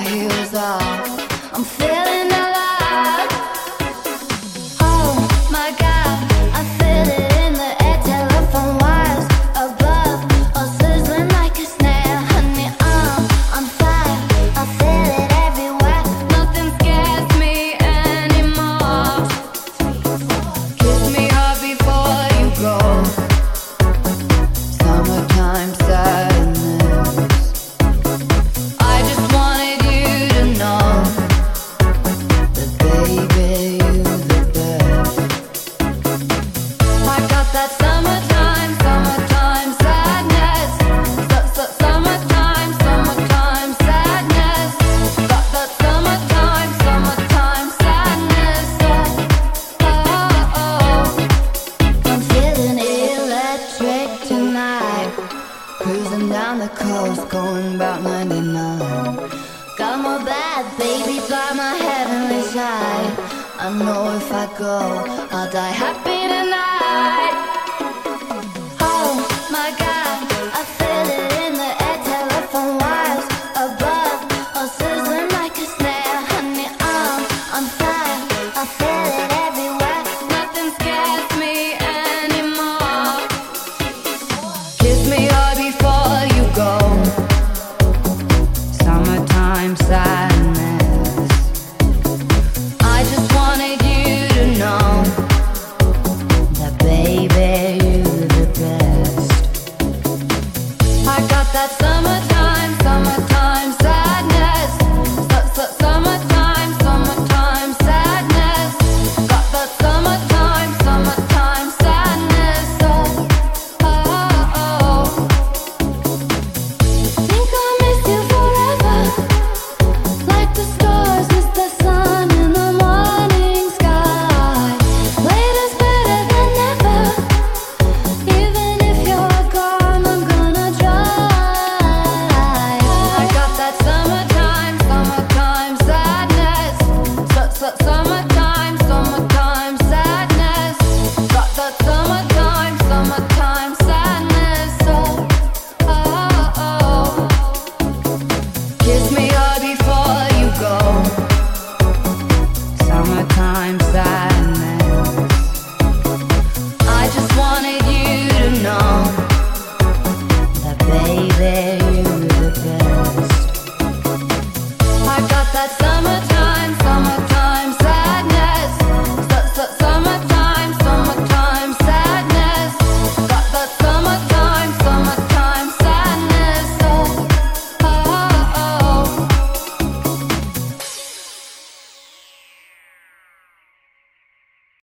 heels off. down the coast, going about my dinner. Got my bad baby by my heavenly side. I know if I go, I'll die happy.